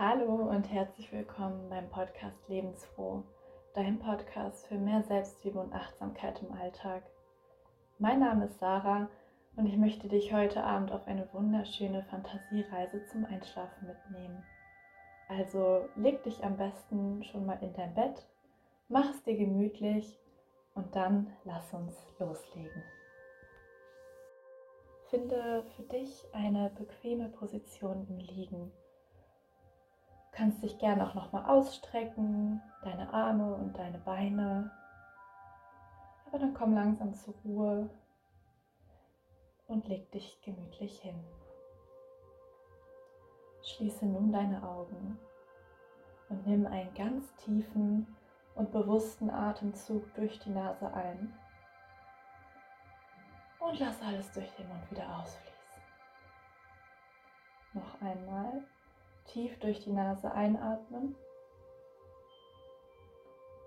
Hallo und herzlich willkommen beim Podcast Lebensfroh, dein Podcast für mehr Selbstliebe und Achtsamkeit im Alltag. Mein Name ist Sarah und ich möchte dich heute Abend auf eine wunderschöne Fantasiereise zum Einschlafen mitnehmen. Also leg dich am besten schon mal in dein Bett, mach es dir gemütlich und dann lass uns loslegen. Finde für dich eine bequeme Position im Liegen. Kannst dich gerne auch noch mal ausstrecken, deine Arme und deine Beine. Aber dann komm langsam zur Ruhe und leg dich gemütlich hin. Schließe nun deine Augen und nimm einen ganz tiefen und bewussten Atemzug durch die Nase ein und lass alles durch den Mund wieder ausfließen. Noch einmal tief durch die Nase einatmen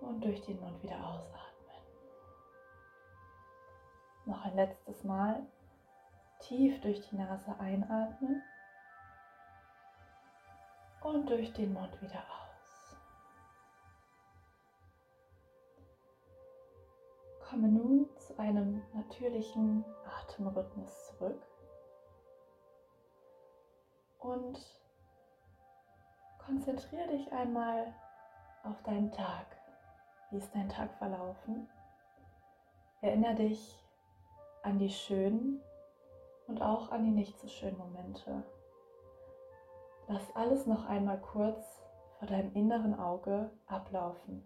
und durch den Mund wieder ausatmen. Noch ein letztes Mal tief durch die Nase einatmen und durch den Mund wieder aus. Komme nun zu einem natürlichen Atemrhythmus zurück und konzentriere dich einmal auf deinen Tag. Wie ist dein Tag verlaufen? Erinnere dich an die schönen und auch an die nicht so schönen Momente. Lass alles noch einmal kurz vor deinem inneren Auge ablaufen.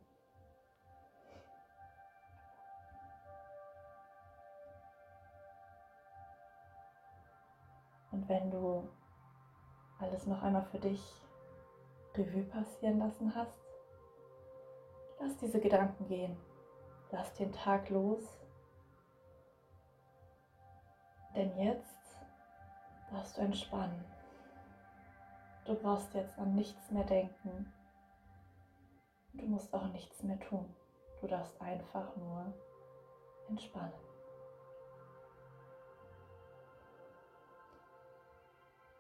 Und wenn du alles noch einmal für dich Revue passieren lassen hast, lass diese Gedanken gehen. Lass den Tag los. Denn jetzt darfst du entspannen. Du brauchst jetzt an nichts mehr denken. Du musst auch nichts mehr tun. Du darfst einfach nur entspannen.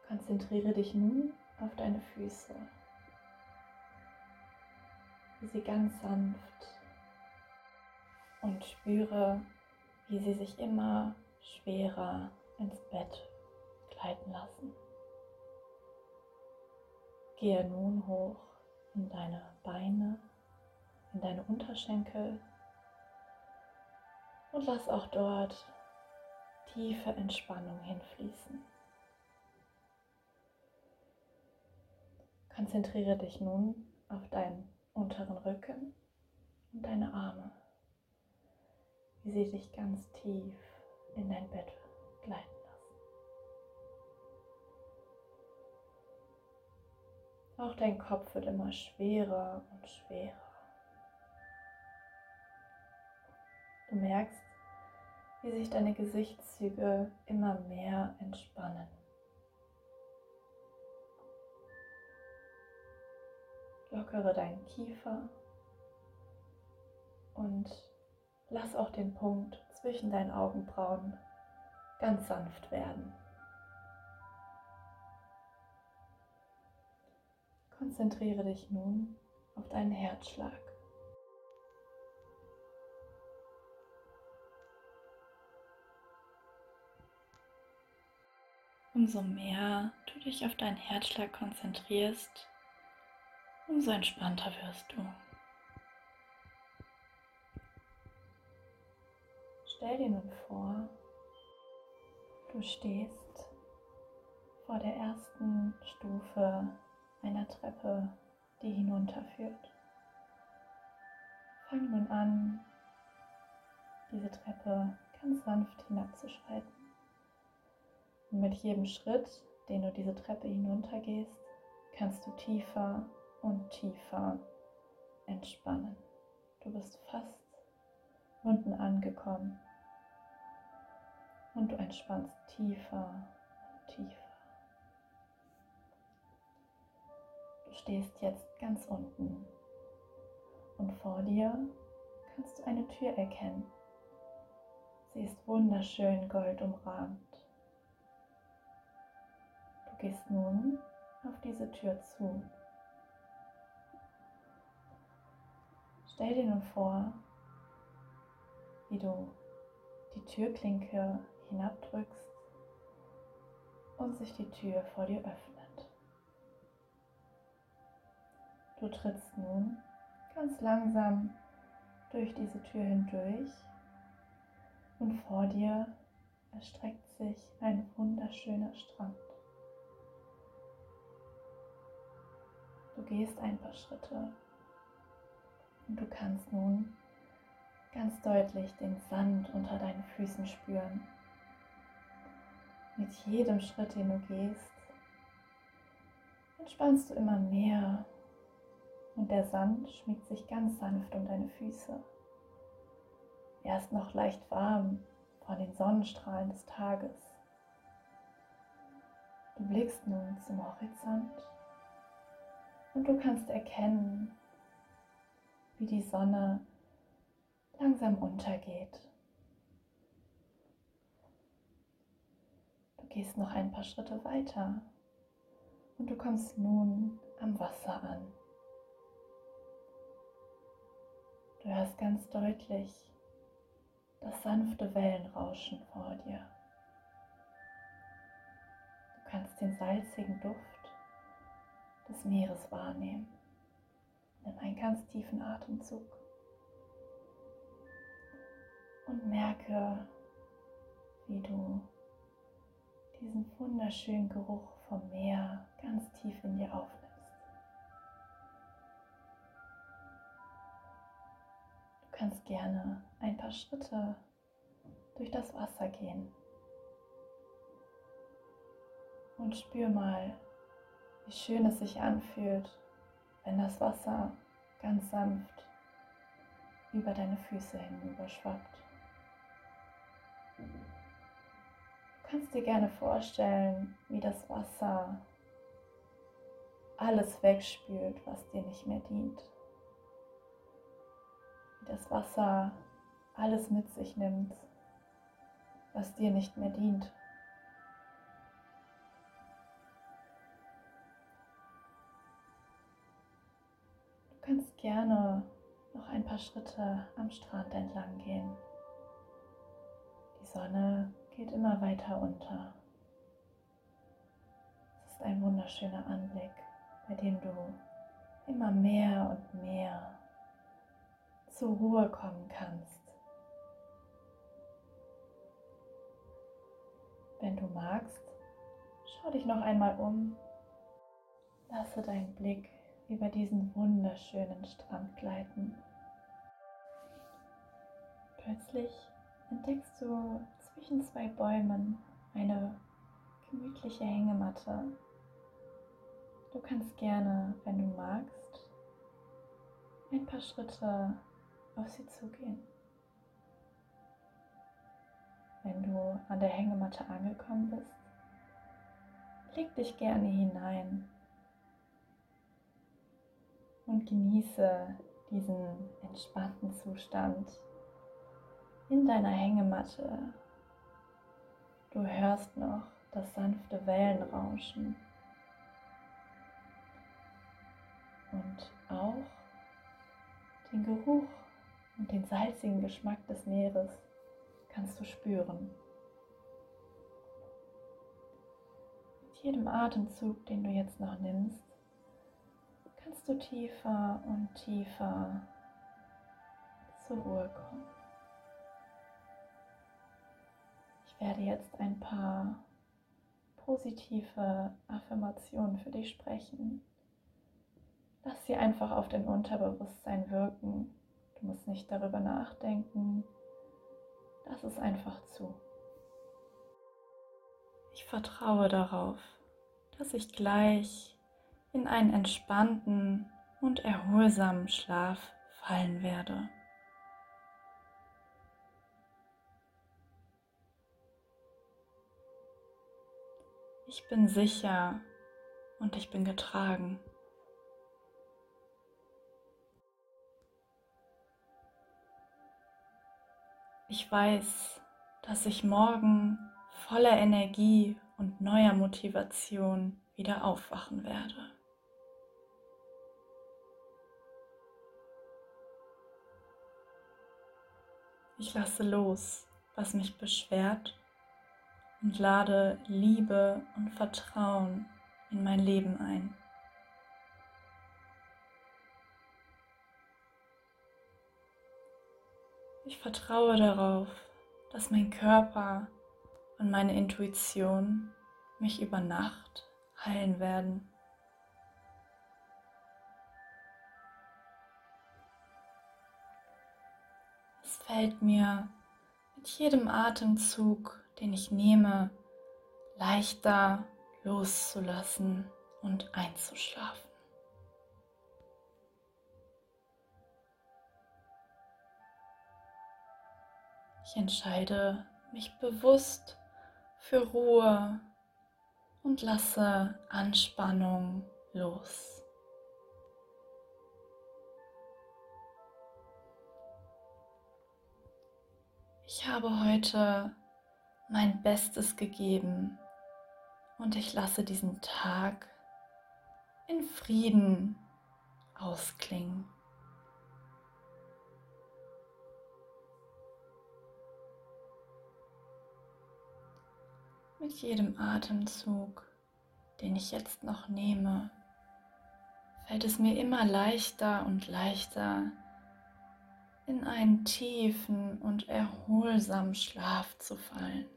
Konzentriere dich nun auf deine Füße, wie sie ganz sanft und spüre, wie sie sich immer schwerer ins Bett gleiten lassen. Gehe nun hoch in deine Beine, in deine Unterschenkel und lass auch dort tiefe Entspannung hinfließen. Konzentriere dich nun auf deinen unteren Rücken und deine Arme, wie sie dich ganz tief in dein Bett gleiten. Auch dein Kopf wird immer schwerer und schwerer. Du merkst, wie sich deine Gesichtszüge immer mehr entspannen. Lockere deinen Kiefer und lass auch den Punkt zwischen deinen Augenbrauen ganz sanft werden. Konzentriere dich nun auf deinen Herzschlag. Umso mehr du dich auf deinen Herzschlag konzentrierst, umso entspannter wirst du. Stell dir nun vor, du stehst vor der ersten Stufe einer Treppe, die hinunterführt. Fang nun an, diese Treppe ganz sanft hinabzuschreiten. Und mit jedem Schritt, den du diese Treppe hinuntergehst, kannst du tiefer und tiefer entspannen. Du bist fast unten angekommen und du entspannst tiefer und tiefer. stehst jetzt ganz unten und vor dir kannst du eine Tür erkennen. Sie ist wunderschön goldumrahmt. Du gehst nun auf diese Tür zu Stell dir nun vor, wie du die Türklinke hinabdrückst und sich die Tür vor dir öffnet. Du trittst nun ganz langsam durch diese Tür hindurch und vor dir erstreckt sich ein wunderschöner Strand. Du gehst ein paar Schritte und du kannst nun ganz deutlich den Sand unter deinen Füßen spüren. Mit jedem Schritt, den du gehst, entspannst du immer mehr und der Sand schmiegt sich ganz sanft um deine Füße. Er ist noch leicht warm von den Sonnenstrahlen des Tages. Du blickst nun zum Horizont und du kannst erkennen, wie die Sonne langsam untergeht. Du gehst noch ein paar Schritte weiter und du kommst nun am Wasser an. Du hörst ganz deutlich das sanfte Wellenrauschen vor dir. Du kannst den salzigen Duft des Meeres wahrnehmen. Nimm einen ganz tiefen Atemzug und merke, wie du diesen wunderschönen Geruch vom Meer ganz tief in dir aufnimmst. Du kannst gerne ein paar Schritte durch das Wasser gehen und spür mal, wie schön es sich anfühlt, wenn das Wasser ganz sanft über deine Füße hinüber schwappt. Du kannst dir gerne vorstellen, wie das Wasser alles wegspült, was dir nicht mehr dient. Wie das Wasser alles mit sich nimmt, was dir nicht mehr dient. Gerne noch ein paar Schritte am Strand entlang gehen. Die Sonne geht immer weiter unter. Es ist ein wunderschöner Anblick, bei dem du immer mehr und mehr zur Ruhe kommen kannst. Wenn du magst, schau dich noch einmal um. Lasse deinen Blick über diesen wunderschönen Strand gleiten. Plötzlich entdeckst du zwischen zwei Bäumen eine gemütliche Hängematte. Du kannst gerne, wenn du magst, ein paar Schritte auf sie zugehen. Wenn du an der Hängematte angekommen bist, leg dich gerne hinein und genieße diesen entspannten Zustand in deiner Hängematte. Du hörst noch das sanfte Wellenrauschen und auch den Geruch und den salzigen Geschmack des Meeres kannst du spüren. Mit jedem Atemzug, den du jetzt noch nimmst, kannst du tiefer und tiefer zur Ruhe kommen. Ich werde jetzt ein paar positive Affirmationen für dich sprechen. Lass sie einfach auf dein Unterbewusstsein wirken. Du musst nicht darüber nachdenken. Lass es einfach zu. Ich vertraue darauf, dass ich gleich in einen entspannten und erholsamen Schlaf fallen werde. Ich bin sicher und ich bin getragen. Ich weiß, dass ich morgen voller Energie und neuer Motivation wieder aufwachen werde. Ich lasse los, was mich beschwert und lade Liebe und Vertrauen in mein Leben ein. Ich vertraue darauf, dass mein Körper und meine Intuition mich über Nacht heilen werden. Fällt mir mit jedem Atemzug, den ich nehme, leichter loszulassen und einzuschlafen. Ich entscheide mich bewusst für Ruhe und lasse Anspannung los. Ich habe heute mein Bestes gegeben und ich lasse diesen Tag in Frieden ausklingen. Mit jedem Atemzug, den ich jetzt noch nehme, fällt es mir immer leichter und leichter, in einen tiefen und erholsamen Schlaf zu fallen.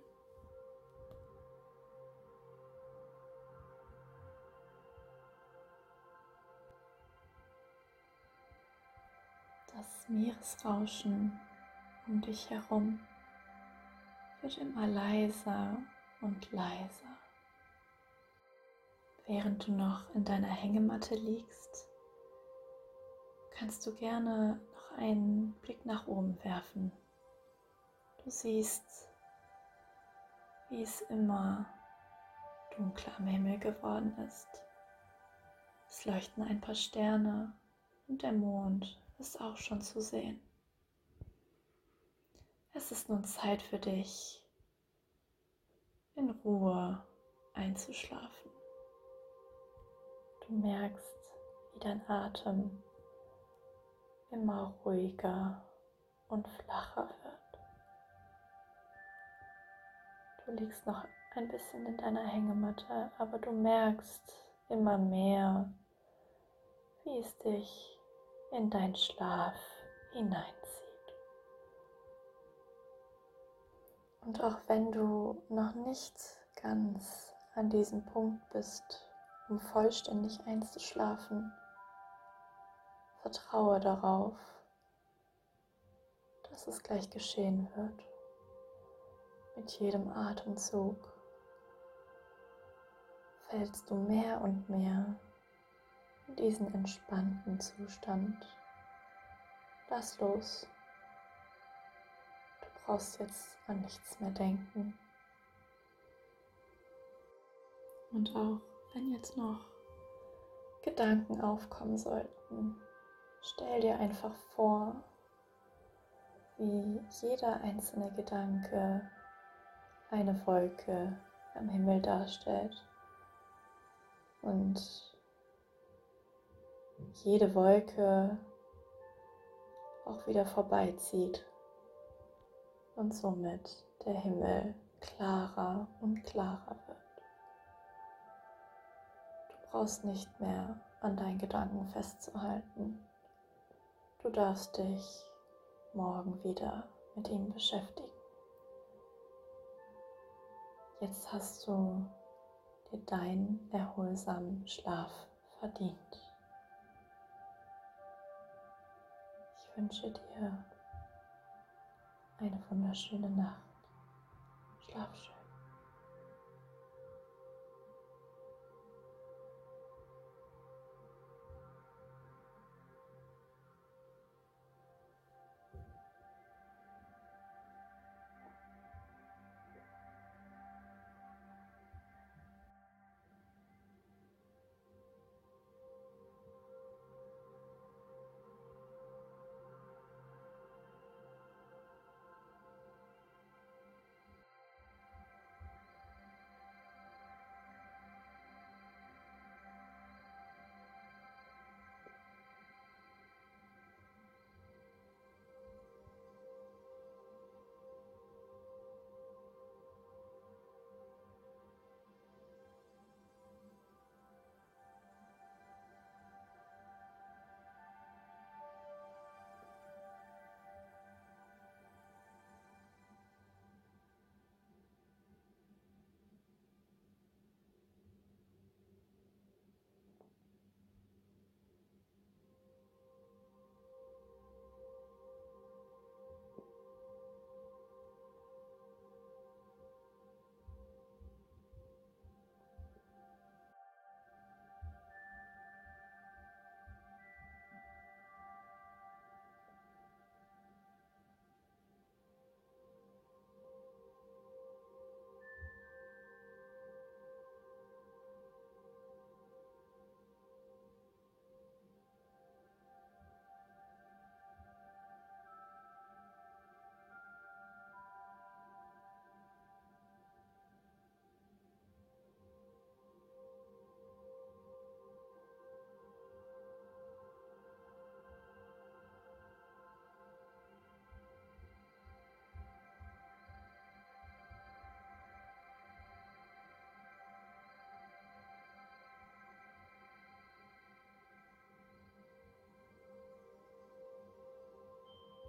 Das Meeresrauschen um dich herum wird immer leiser und leiser. Während du noch in deiner Hängematte liegst, kannst du gerne einen Blick nach oben werfen. Du siehst, wie es immer dunkler am Himmel geworden ist. Es leuchten ein paar Sterne und der Mond ist auch schon zu sehen. Es ist nun Zeit für dich, in Ruhe einzuschlafen. Du merkst, wie dein Atem immer ruhiger und flacher wird. Du liegst noch ein bisschen in deiner Hängematte, aber du merkst immer mehr, wie es dich in deinen Schlaf hineinzieht. Und auch wenn du noch nicht ganz an diesem Punkt bist, um vollständig einzuschlafen, vertraue darauf, dass es gleich geschehen wird. Mit jedem Atemzug fällst du mehr und mehr in diesen entspannten Zustand. Lass los brauchst jetzt an nichts mehr denken. Und auch wenn jetzt noch Gedanken aufkommen sollten, stell dir einfach vor, wie jeder einzelne Gedanke eine Wolke am Himmel darstellt und jede Wolke auch wieder vorbeizieht und somit der Himmel klarer und klarer wird. Du brauchst nicht mehr an deinen Gedanken festzuhalten. Du darfst dich morgen wieder mit ihm beschäftigen. Jetzt hast du dir deinen erholsamen Schlaf verdient. Ich wünsche dir eine wunderschöne Nacht. Schlaf schön.